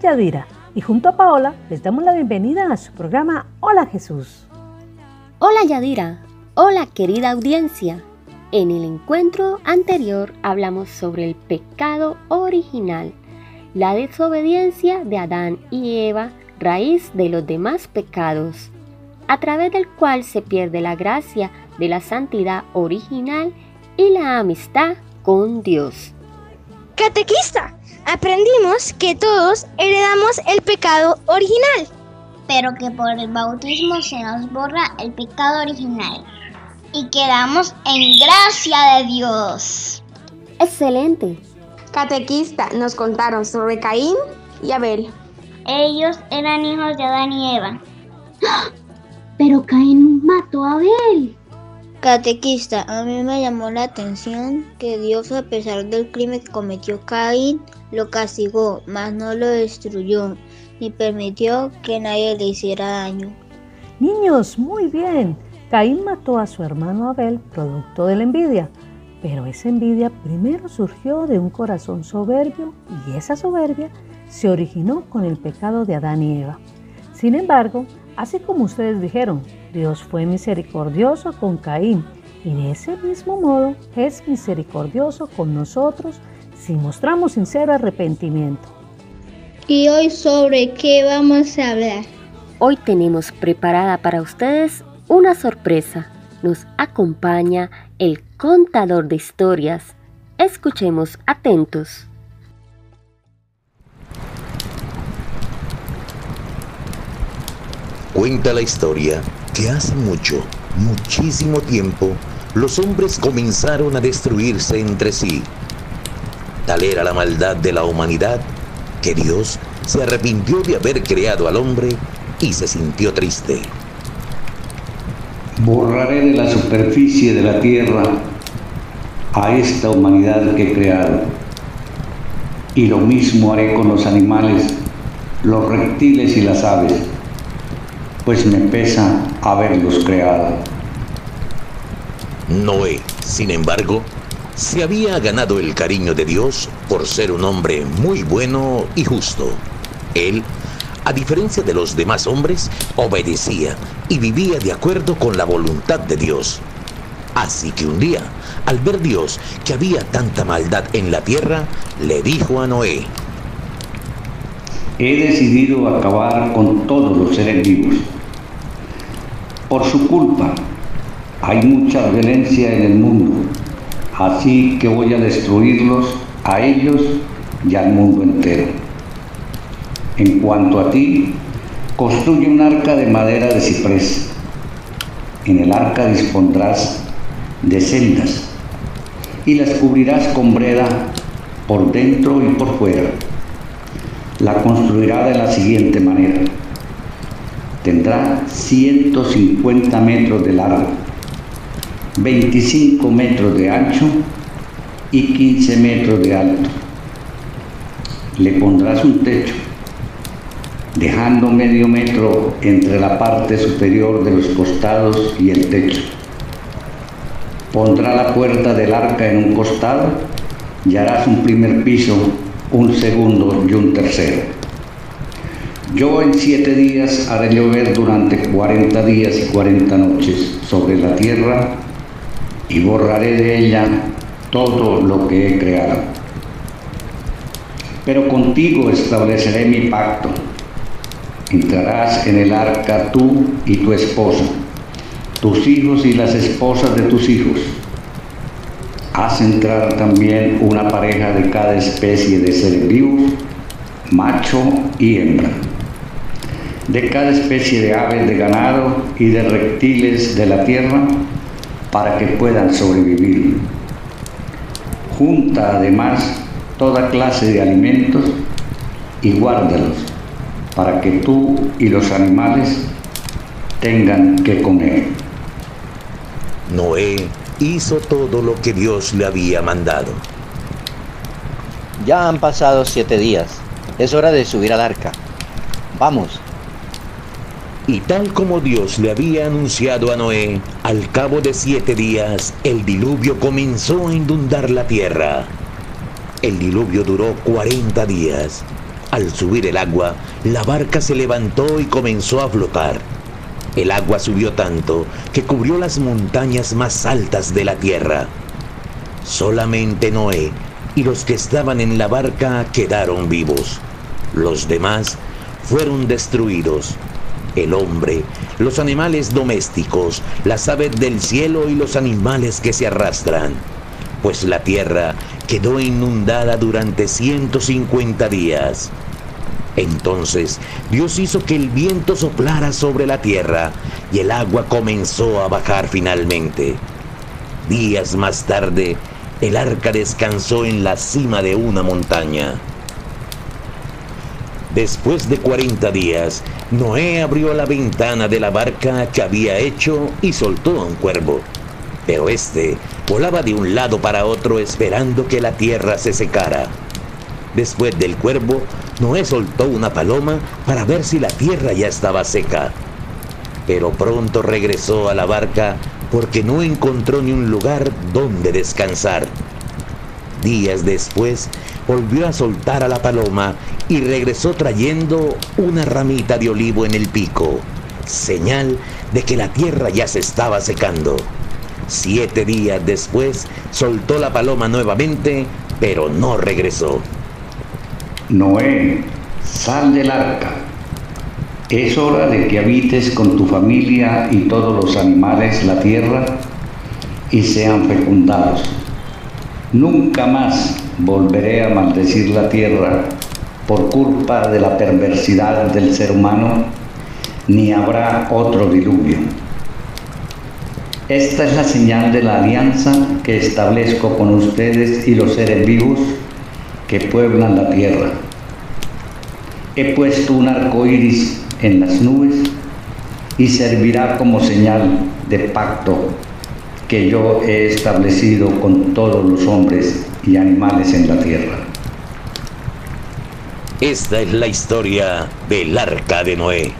Yadira y junto a Paola les damos la bienvenida a su programa Hola Jesús. Hola Yadira, hola querida audiencia. En el encuentro anterior hablamos sobre el pecado original, la desobediencia de Adán y Eva, raíz de los demás pecados, a través del cual se pierde la gracia de la santidad original y la amistad con Dios. Catequista, aprendimos que todos heredamos el pecado original. pero que por el bautismo se nos borra el pecado original y quedamos en gracia de Dios. Excelente. Catequista, nos contaron sobre Caín y Abel. Ellos eran hijos de Adán y Eva. Pero Caín mató a Abel. Catequista, a mí me llamó la atención que Dios, a pesar del crimen que cometió Caín, lo castigó, mas no lo destruyó, ni permitió que nadie le hiciera daño. Niños, muy bien. Caín mató a su hermano Abel producto de la envidia, pero esa envidia primero surgió de un corazón soberbio y esa soberbia se originó con el pecado de Adán y Eva. Sin embargo, así como ustedes dijeron, Dios fue misericordioso con Caín y de ese mismo modo es misericordioso con nosotros si mostramos sincero arrepentimiento. ¿Y hoy sobre qué vamos a hablar? Hoy tenemos preparada para ustedes una sorpresa. Nos acompaña el contador de historias. Escuchemos atentos. Cuenta la historia que hace mucho, muchísimo tiempo, los hombres comenzaron a destruirse entre sí. Tal era la maldad de la humanidad que Dios se arrepintió de haber creado al hombre y se sintió triste. Borraré de la superficie de la tierra a esta humanidad que he creado. Y lo mismo haré con los animales, los reptiles y las aves, pues me pesa haberlos creado. Noé, sin embargo, se había ganado el cariño de Dios por ser un hombre muy bueno y justo. Él, a diferencia de los demás hombres, obedecía y vivía de acuerdo con la voluntad de Dios. Así que un día, al ver Dios que había tanta maldad en la tierra, le dijo a Noé, He decidido acabar con todos los seres vivos. Por su culpa, hay mucha violencia en el mundo, así que voy a destruirlos a ellos y al mundo entero. En cuanto a ti, construye un arca de madera de ciprés. En el arca dispondrás de celdas y las cubrirás con breda por dentro y por fuera. La construirá de la siguiente manera. Tendrá 150 metros de largo, 25 metros de ancho y 15 metros de alto. Le pondrás un techo, dejando medio metro entre la parte superior de los costados y el techo. Pondrá la puerta del arca en un costado y harás un primer piso, un segundo y un tercero. Yo en siete días haré llover durante cuarenta días y cuarenta noches sobre la tierra y borraré de ella todo lo que he creado. Pero contigo estableceré mi pacto. Entrarás en el arca tú y tu esposa, tus hijos y las esposas de tus hijos. Haz entrar también una pareja de cada especie de seres vivos, macho y hembra de cada especie de aves, de ganado y de reptiles de la tierra para que puedan sobrevivir. Junta además toda clase de alimentos y guárdalos para que tú y los animales tengan que comer. Noé hizo todo lo que Dios le había mandado. Ya han pasado siete días. Es hora de subir al arca. Vamos, y tal como Dios le había anunciado a Noé, al cabo de siete días el diluvio comenzó a inundar la tierra. El diluvio duró cuarenta días. Al subir el agua, la barca se levantó y comenzó a flotar. El agua subió tanto que cubrió las montañas más altas de la tierra. Solamente Noé y los que estaban en la barca quedaron vivos. Los demás fueron destruidos el hombre, los animales domésticos, las aves del cielo y los animales que se arrastran. Pues la tierra quedó inundada durante 150 días. Entonces Dios hizo que el viento soplara sobre la tierra y el agua comenzó a bajar finalmente. Días más tarde, el arca descansó en la cima de una montaña. Después de 40 días, Noé abrió la ventana de la barca que había hecho y soltó a un cuervo. Pero este volaba de un lado para otro esperando que la tierra se secara. Después del cuervo, Noé soltó una paloma para ver si la tierra ya estaba seca. Pero pronto regresó a la barca porque no encontró ni un lugar donde descansar. Días después, volvió a soltar a la paloma y regresó trayendo una ramita de olivo en el pico, señal de que la tierra ya se estaba secando. Siete días después soltó la paloma nuevamente, pero no regresó. Noé, sal del arca. Es hora de que habites con tu familia y todos los animales la tierra y sean fecundados. Nunca más volveré a maldecir la tierra por culpa de la perversidad del ser humano, ni habrá otro diluvio. Esta es la señal de la alianza que establezco con ustedes y los seres vivos que pueblan la tierra. He puesto un arco iris en las nubes y servirá como señal de pacto que yo he establecido con todos los hombres y animales en la tierra. Esta es la historia del arca de Noé.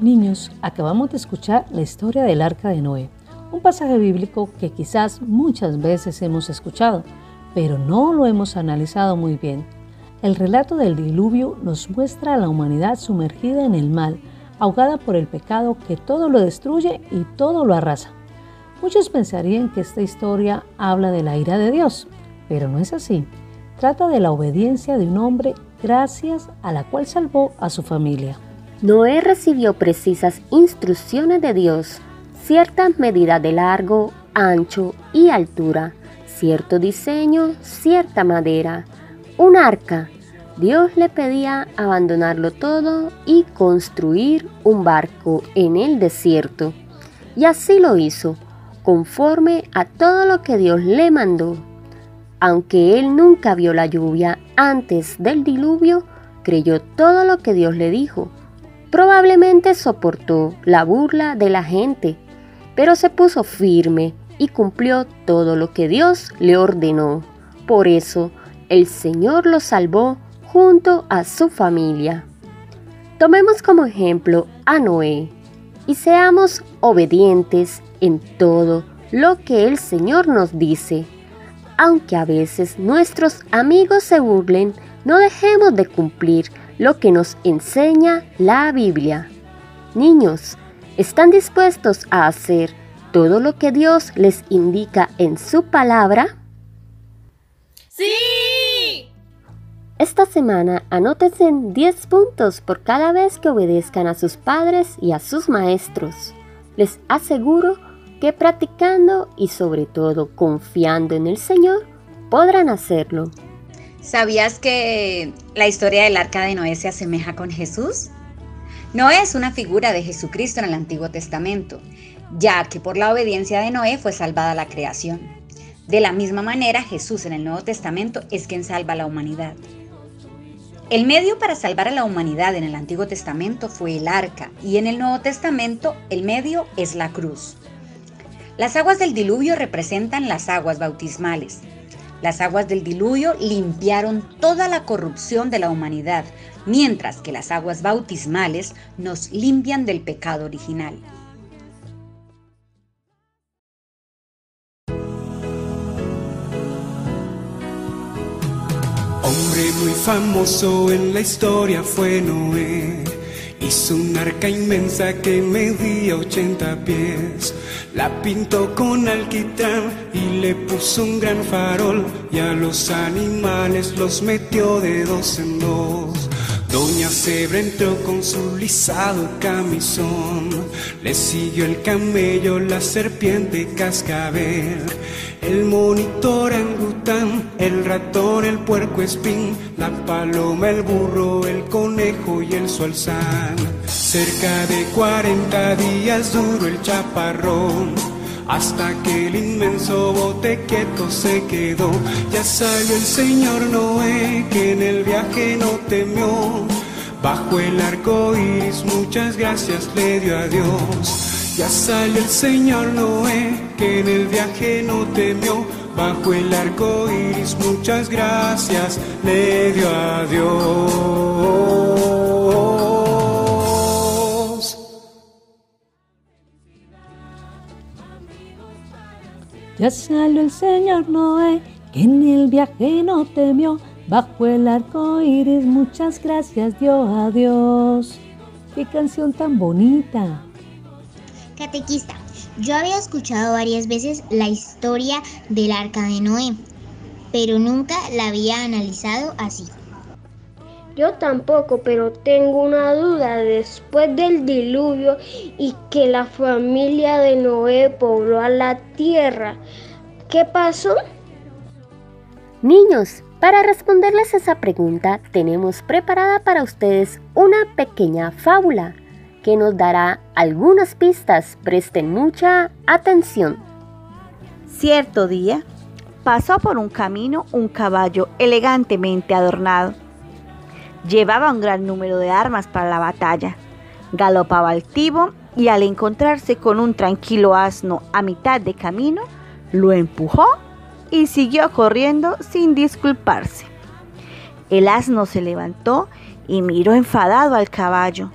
Niños, acabamos de escuchar la historia del arca de Noé, un pasaje bíblico que quizás muchas veces hemos escuchado, pero no lo hemos analizado muy bien. El relato del diluvio nos muestra a la humanidad sumergida en el mal, ahogada por el pecado que todo lo destruye y todo lo arrasa. Muchos pensarían que esta historia habla de la ira de Dios, pero no es así. Trata de la obediencia de un hombre gracias a la cual salvó a su familia. Noé recibió precisas instrucciones de Dios, ciertas medidas de largo, ancho y altura, cierto diseño, cierta madera, un arca. Dios le pedía abandonarlo todo y construir un barco en el desierto. Y así lo hizo, conforme a todo lo que Dios le mandó. Aunque él nunca vio la lluvia antes del diluvio, creyó todo lo que Dios le dijo. Probablemente soportó la burla de la gente, pero se puso firme y cumplió todo lo que Dios le ordenó. Por eso, el Señor lo salvó junto a su familia. Tomemos como ejemplo a Noé y seamos obedientes en todo lo que el Señor nos dice. Aunque a veces nuestros amigos se burlen, no dejemos de cumplir lo que nos enseña la Biblia. Niños, ¿Están dispuestos a hacer todo lo que Dios les indica en su palabra? ¡Sí! Esta semana anótense 10 puntos por cada vez que obedezcan a sus padres y a sus maestros. Les aseguro que practicando y sobre todo confiando en el Señor podrán hacerlo. ¿Sabías que la historia del arca de Noé se asemeja con Jesús? Noé es una figura de Jesucristo en el Antiguo Testamento, ya que por la obediencia de Noé fue salvada la creación. De la misma manera, Jesús en el Nuevo Testamento es quien salva a la humanidad. El medio para salvar a la humanidad en el Antiguo Testamento fue el arca y en el Nuevo Testamento el medio es la cruz. Las aguas del diluvio representan las aguas bautismales. Las aguas del diluvio limpiaron toda la corrupción de la humanidad, mientras que las aguas bautismales nos limpian del pecado original. Muy famoso en la historia fue Noé. Hizo un arca inmensa que medía 80 pies. La pintó con alquitrán y le puso un gran farol. Y a los animales los metió de dos en dos. Doña Zebra entró con su lisado camisón. Le siguió el camello, la serpiente cascabel. El monitor angután, el ratón, el puerco espín, la paloma, el burro, el conejo y el sualzán. Cerca de 40 días duró el chaparrón, hasta que el inmenso bote quieto se quedó. Ya salió el señor Noé, que en el viaje no temió. Bajo el arco iris muchas gracias le dio a Dios. Ya sale el señor Noé, que en el viaje no temió. Bajo el arco iris muchas gracias le dio a Dios. Salió el señor Noé, que en el viaje no temió. Bajo el arco iris muchas gracias dio a Dios. Qué canción tan bonita. Catequista, yo había escuchado varias veces la historia del arca de Noé, pero nunca la había analizado así. Yo tampoco, pero tengo una duda. Después del diluvio y que la familia de Noé pobló a la tierra, ¿qué pasó? Niños, para responderles esa pregunta tenemos preparada para ustedes una pequeña fábula que nos dará algunas pistas. Presten mucha atención. Cierto día pasó por un camino un caballo elegantemente adornado. Llevaba un gran número de armas para la batalla. Galopaba altivo y al encontrarse con un tranquilo asno a mitad de camino, lo empujó y siguió corriendo sin disculparse. El asno se levantó y miró enfadado al caballo.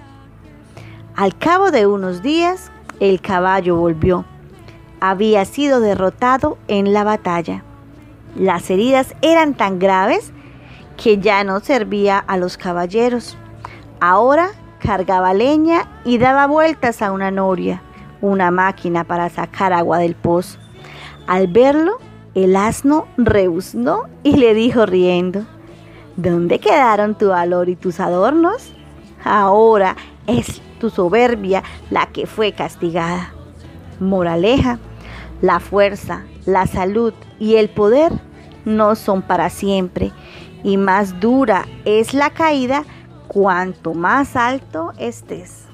Al cabo de unos días, el caballo volvió. Había sido derrotado en la batalla. Las heridas eran tan graves que ya no servía a los caballeros. Ahora cargaba leña y daba vueltas a una noria, una máquina para sacar agua del pozo. Al verlo, el asno rebuznó y le dijo riendo, ¿Dónde quedaron tu valor y tus adornos? Ahora es tu soberbia la que fue castigada. Moraleja, la fuerza, la salud y el poder no son para siempre y más dura es la caída cuanto más alto estés.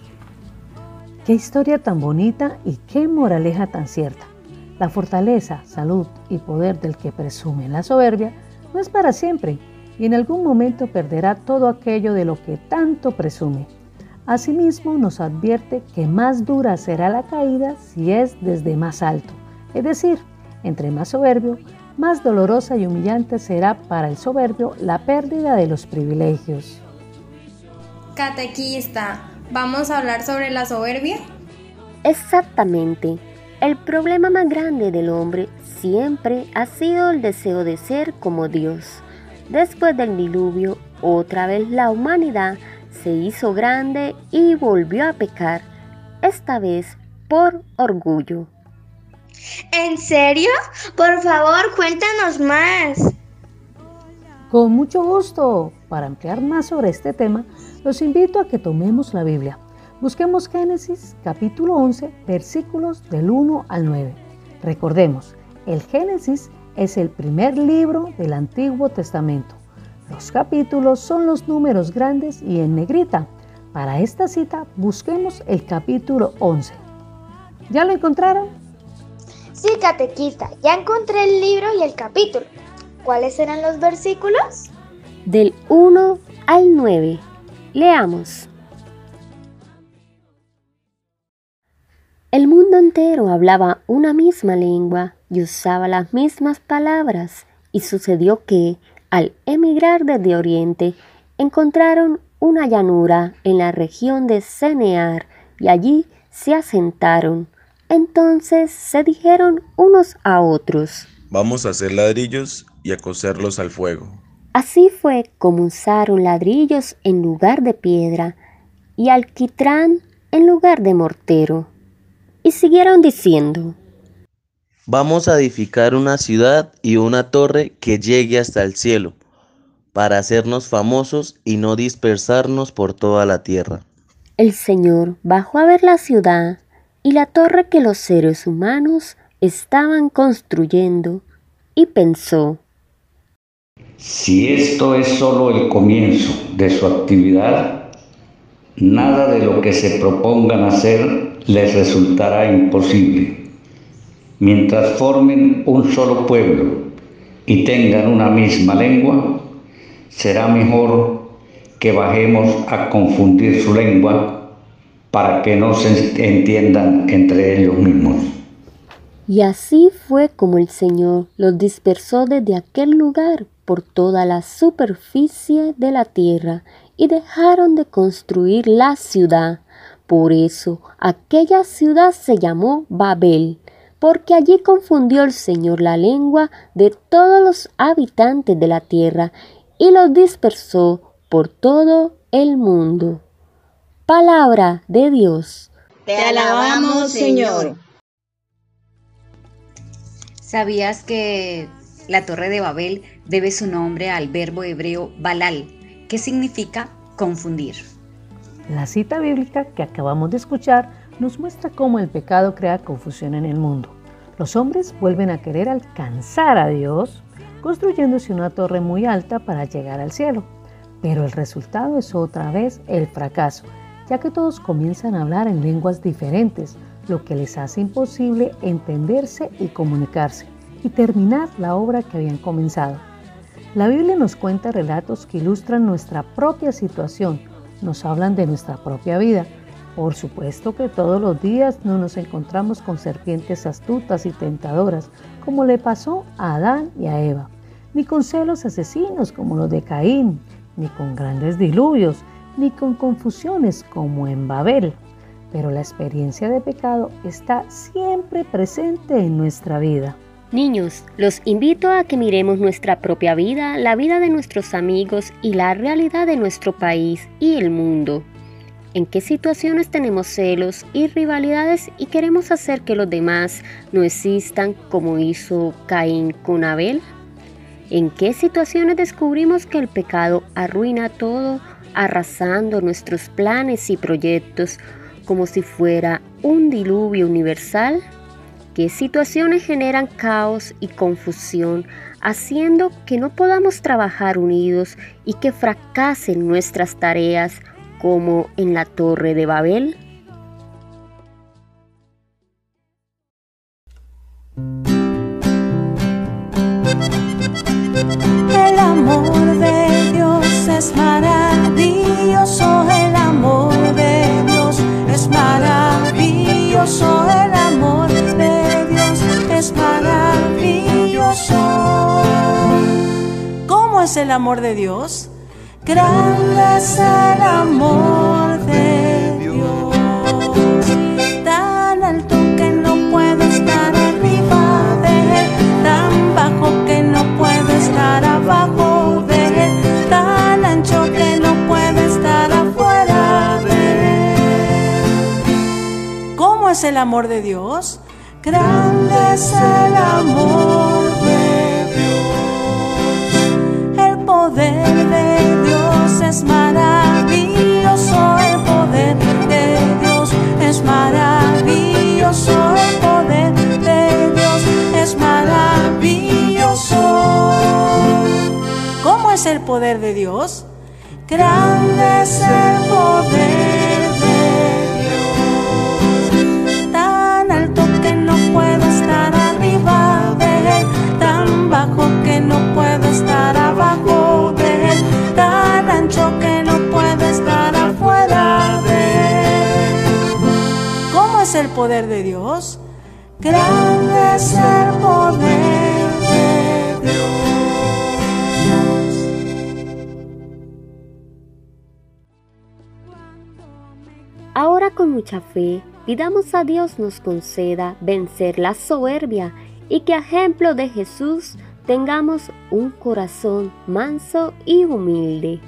Qué historia tan bonita y qué moraleja tan cierta. La fortaleza, salud y poder del que presume la soberbia no es para siempre y en algún momento perderá todo aquello de lo que tanto presume. Asimismo nos advierte que más dura será la caída si es desde más alto, es decir, entre más soberbio, más dolorosa y humillante será para el soberbio la pérdida de los privilegios. Catequista, ¿vamos a hablar sobre la soberbia? Exactamente. El problema más grande del hombre siempre ha sido el deseo de ser como Dios. Después del diluvio, otra vez la humanidad se hizo grande y volvió a pecar. esta vez por orgullo. ¿En serio? Por favor, cuéntanos más. Con mucho gusto. Para ampliar más sobre este tema, los invito a que tomemos la Biblia. Busquemos Génesis capítulo 11, versículos del 1 al 9. Recordemos, el Génesis es el primer libro del Antiguo Testamento. Los capítulos son los números grandes y en negrita. Para esta cita busquemos el capítulo 11. ¿Ya lo encontraron? Sí, catequista, ya encontré el libro y el capítulo. ¿Cuáles eran los versículos? Del 1 al 9. Leamos. El mundo entero hablaba una misma lengua y usaba las mismas palabras, y sucedió que, al emigrar desde Oriente, encontraron una llanura en la región de Cenear y allí se asentaron. Entonces se dijeron unos a otros, Vamos a hacer ladrillos y a coserlos al fuego. Así fue como usaron ladrillos en lugar de piedra y alquitrán en lugar de mortero. Y siguieron diciendo, Vamos a edificar una ciudad y una torre que llegue hasta el cielo, para hacernos famosos y no dispersarnos por toda la tierra. El Señor bajó a ver la ciudad y la torre que los seres humanos estaban construyendo y pensó, Si esto es solo el comienzo de su actividad, nada de lo que se propongan hacer les resultará imposible. Mientras formen un solo pueblo y tengan una misma lengua, será mejor que bajemos a confundir su lengua para que no se entiendan entre ellos mismos. Y así fue como el Señor los dispersó desde aquel lugar por toda la superficie de la tierra y dejaron de construir la ciudad. Por eso aquella ciudad se llamó Babel, porque allí confundió el Señor la lengua de todos los habitantes de la tierra y los dispersó por todo el mundo. Palabra de Dios. Te alabamos, Señor. ¿Sabías que la Torre de Babel debe su nombre al verbo hebreo balal, que significa confundir? La cita bíblica que acabamos de escuchar nos muestra cómo el pecado crea confusión en el mundo. Los hombres vuelven a querer alcanzar a Dios construyéndose una torre muy alta para llegar al cielo. Pero el resultado es otra vez el fracaso, ya que todos comienzan a hablar en lenguas diferentes, lo que les hace imposible entenderse y comunicarse y terminar la obra que habían comenzado. La Biblia nos cuenta relatos que ilustran nuestra propia situación, nos hablan de nuestra propia vida. Por supuesto que todos los días no nos encontramos con serpientes astutas y tentadoras, como le pasó a Adán y a Eva, ni con celos asesinos como los de Caín, ni con grandes diluvios, ni con confusiones como en Babel. Pero la experiencia de pecado está siempre presente en nuestra vida. Niños, los invito a que miremos nuestra propia vida, la vida de nuestros amigos y la realidad de nuestro país y el mundo. ¿En qué situaciones tenemos celos y rivalidades y queremos hacer que los demás no existan como hizo Caín con Abel? ¿En qué situaciones descubrimos que el pecado arruina todo, arrasando nuestros planes y proyectos como si fuera un diluvio universal? ¿Qué situaciones generan caos y confusión, haciendo que no podamos trabajar unidos y que fracasen nuestras tareas como en la Torre de Babel? El amor es maravilloso, el amor de Dios es maravilloso, el amor de Dios es maravilloso. ¿Cómo es el amor de Dios? Grande es el amor de Dios, el amor de Dios? Grande es el amor de Dios. El poder de Dios es maravilloso. El poder de Dios es maravilloso. El poder de Dios es maravilloso. ¿Cómo es el poder de Dios? Grande es el poder poder de Dios? Grande es el poder de Dios. Ahora con mucha fe, pidamos a Dios nos conceda vencer la soberbia y que a ejemplo de Jesús tengamos un corazón manso y humilde.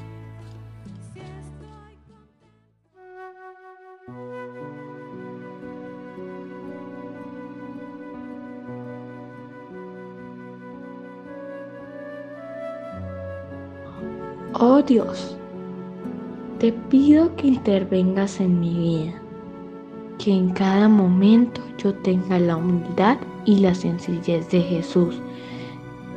Oh Dios, te pido que intervengas en mi vida, que en cada momento yo tenga la humildad y la sencillez de Jesús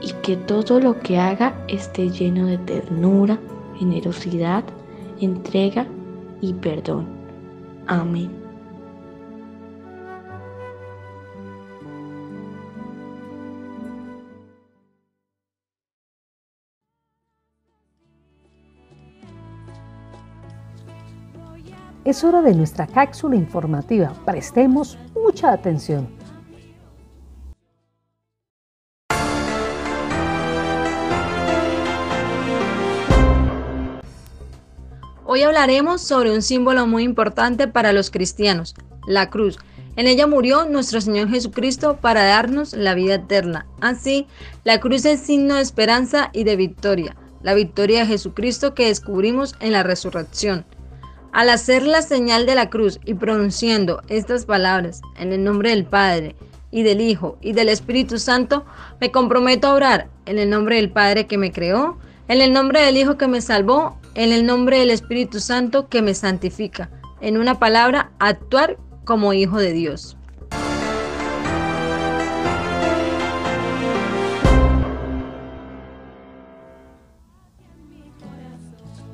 y que todo lo que haga esté lleno de ternura, generosidad, entrega y perdón. Amén. Es hora de nuestra cápsula informativa. Prestemos mucha atención. Hoy hablaremos sobre un símbolo muy importante para los cristianos, la cruz. En ella murió nuestro Señor Jesucristo para darnos la vida eterna. Así, la cruz es signo de esperanza y de victoria, la victoria de Jesucristo que descubrimos en la resurrección. Al hacer la señal de la cruz y pronunciando estas palabras en el nombre del Padre y del Hijo y del Espíritu Santo, me comprometo a orar en el nombre del Padre que me creó, en el nombre del Hijo que me salvó, en el nombre del Espíritu Santo que me santifica. En una palabra, actuar como hijo de Dios.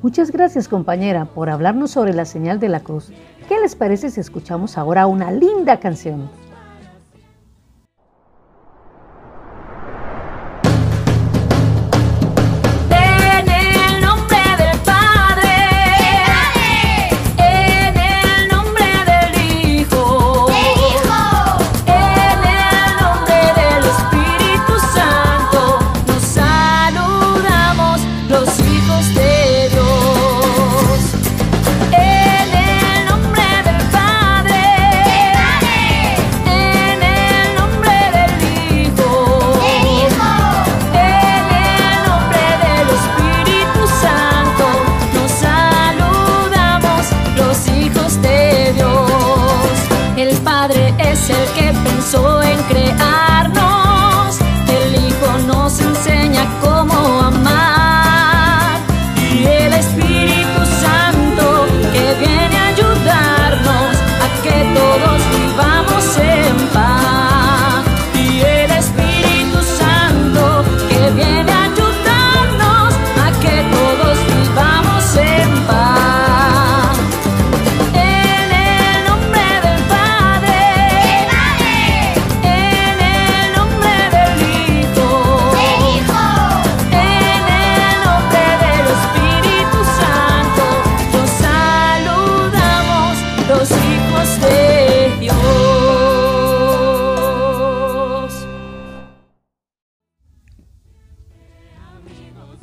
Muchas gracias compañera por hablarnos sobre la señal de la cruz. ¿Qué les parece si escuchamos ahora una linda canción?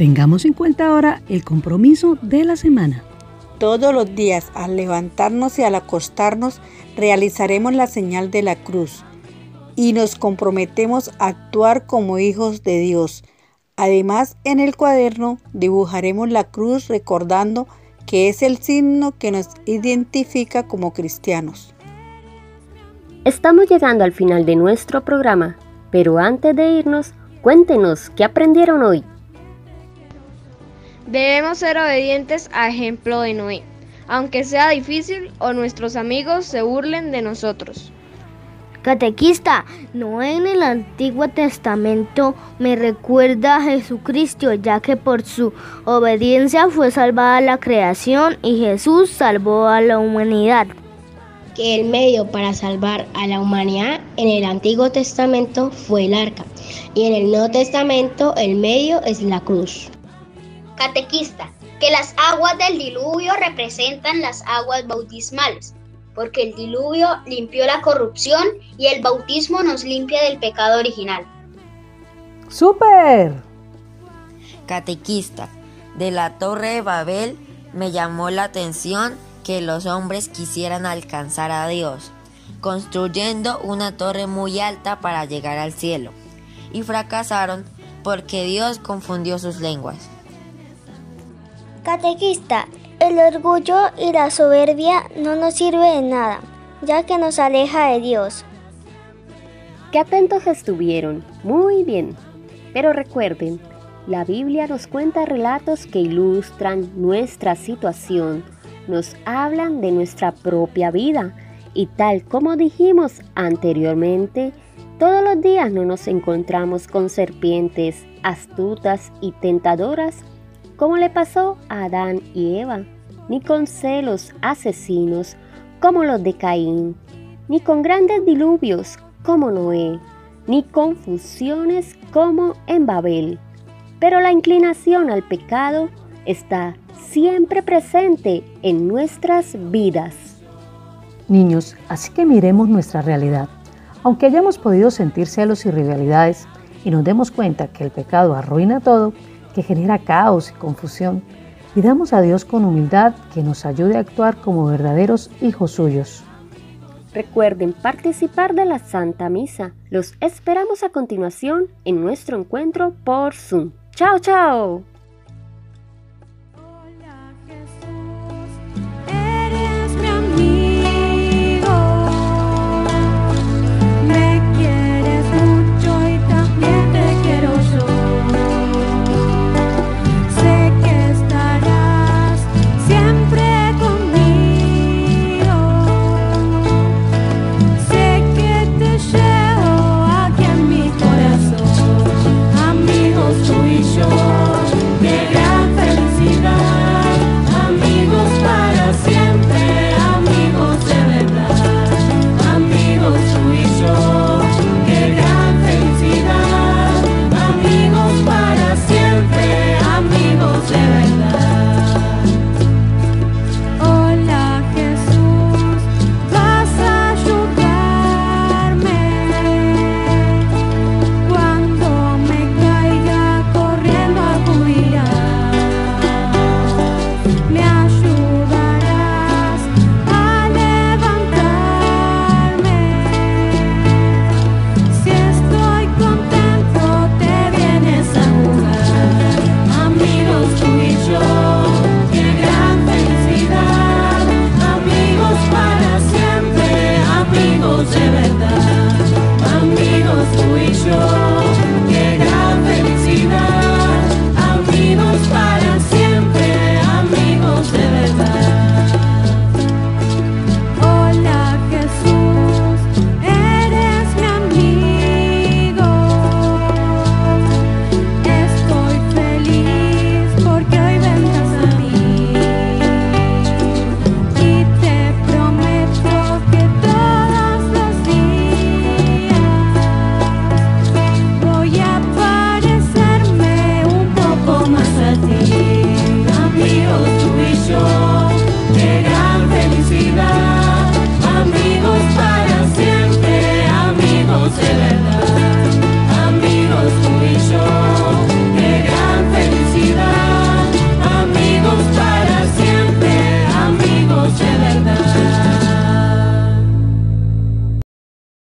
Tengamos en cuenta ahora el compromiso de la semana. Todos los días, al levantarnos y al acostarnos, realizaremos la señal de la cruz y nos comprometemos a actuar como hijos de Dios. Además, en el cuaderno dibujaremos la cruz recordando que es el signo que nos identifica como cristianos. Estamos llegando al final de nuestro programa, pero antes de irnos, cuéntenos qué aprendieron hoy. Debemos ser obedientes a ejemplo de Noé, aunque sea difícil o nuestros amigos se burlen de nosotros. Catequista, Noé en el Antiguo Testamento me recuerda a Jesucristo, ya que por su obediencia fue salvada la creación y Jesús salvó a la humanidad que el medio para salvar a la humanidad en el Antiguo Testamento fue el arca y en el Nuevo Testamento el medio es la cruz. Catequista, que las aguas del diluvio representan las aguas bautismales, porque el diluvio limpió la corrupción y el bautismo nos limpia del pecado original. ¡Súper! Catequista, de la Torre de Babel me llamó la atención que los hombres quisieran alcanzar a Dios, construyendo una torre muy alta para llegar al cielo, y fracasaron porque Dios confundió sus lenguas. Catequista, el orgullo y la soberbia no nos sirve de nada, ya que nos aleja de Dios. Qué atentos estuvieron, muy bien. Pero recuerden, la Biblia nos cuenta relatos que ilustran nuestra situación nos hablan de nuestra propia vida y tal como dijimos anteriormente, todos los días no nos encontramos con serpientes astutas y tentadoras como le pasó a Adán y Eva, ni con celos asesinos como los de Caín, ni con grandes diluvios como Noé, ni confusiones como en Babel. Pero la inclinación al pecado está siempre presente en nuestras vidas. Niños, así que miremos nuestra realidad. Aunque hayamos podido sentir celos y rivalidades y nos demos cuenta que el pecado arruina todo, que genera caos y confusión, pidamos a Dios con humildad que nos ayude a actuar como verdaderos hijos suyos. Recuerden participar de la Santa Misa. Los esperamos a continuación en nuestro encuentro por Zoom. ¡Chao, chao!